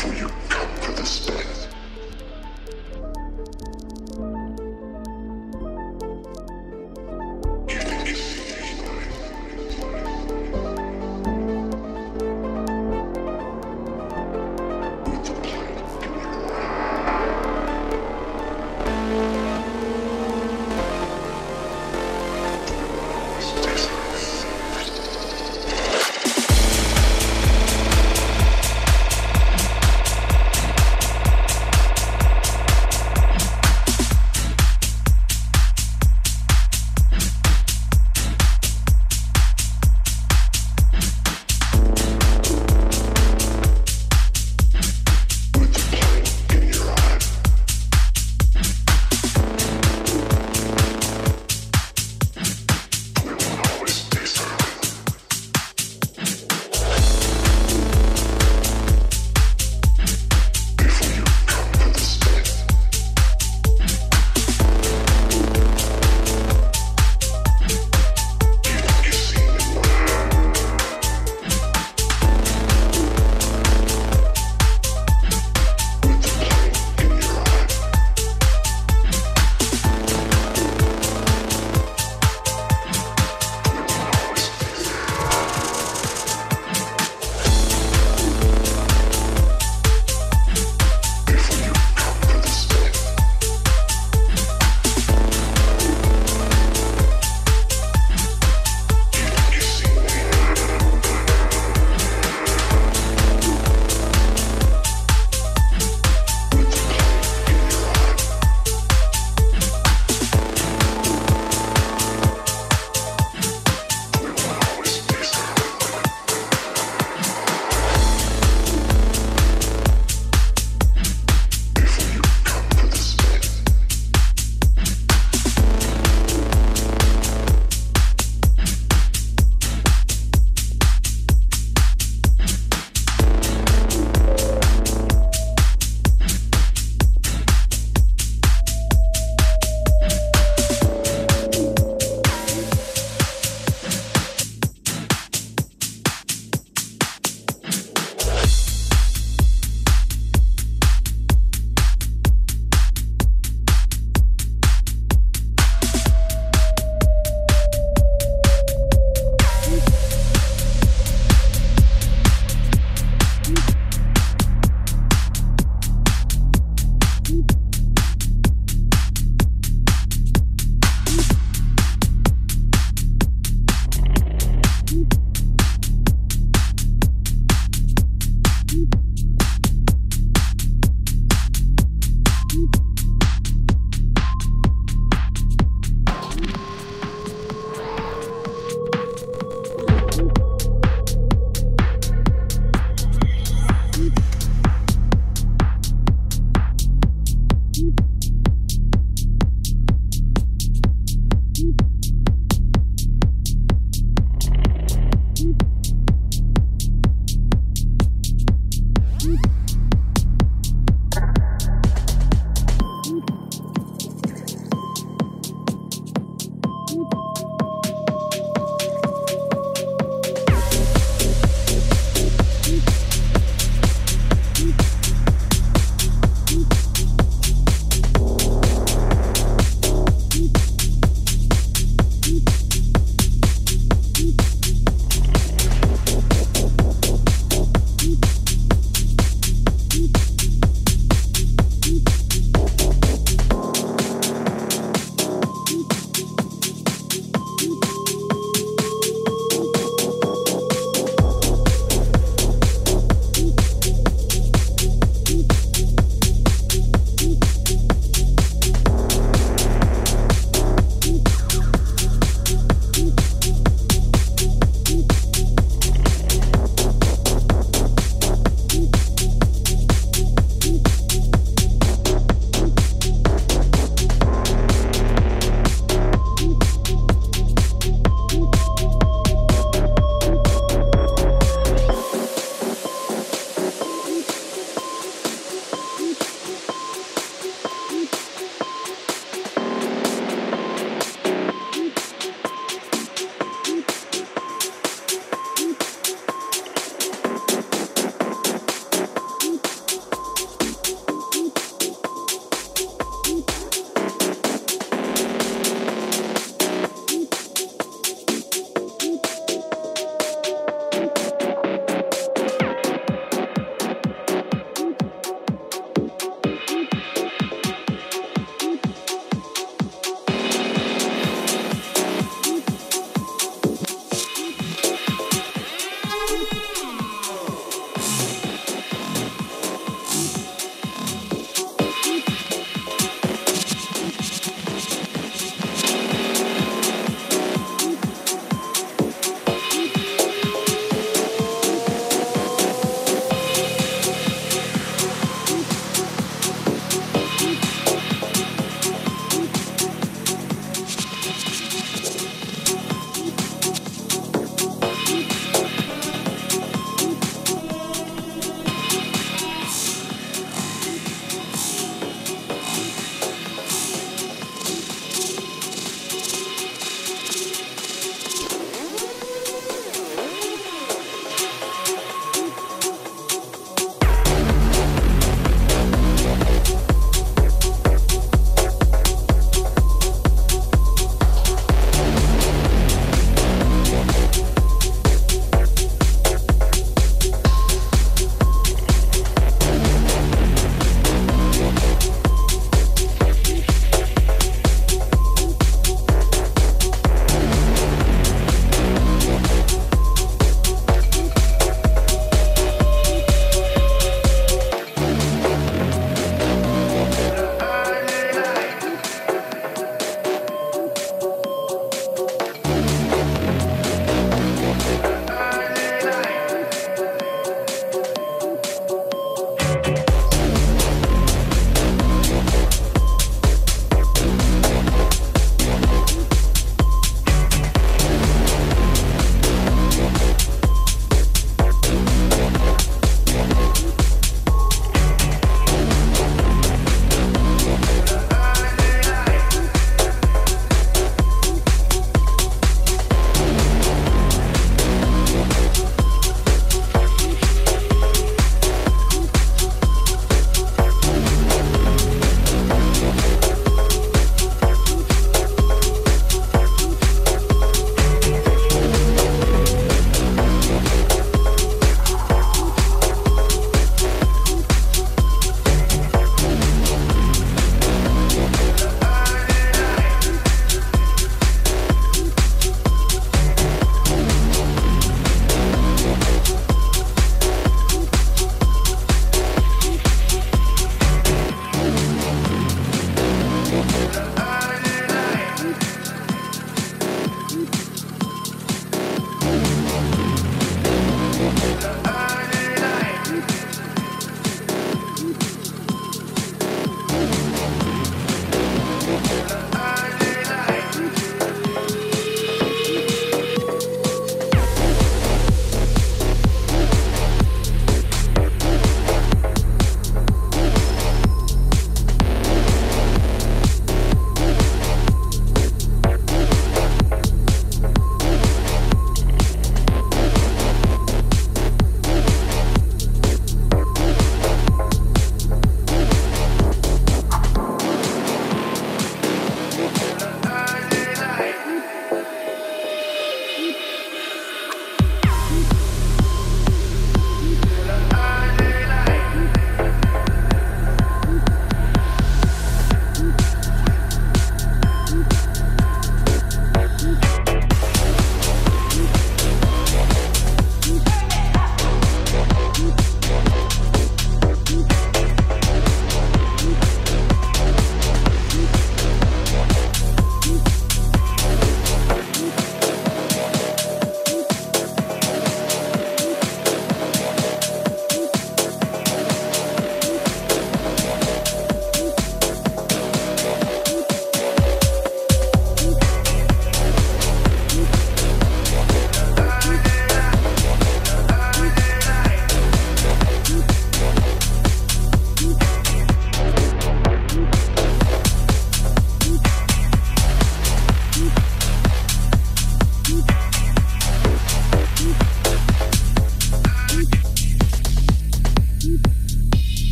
before you come for the spell.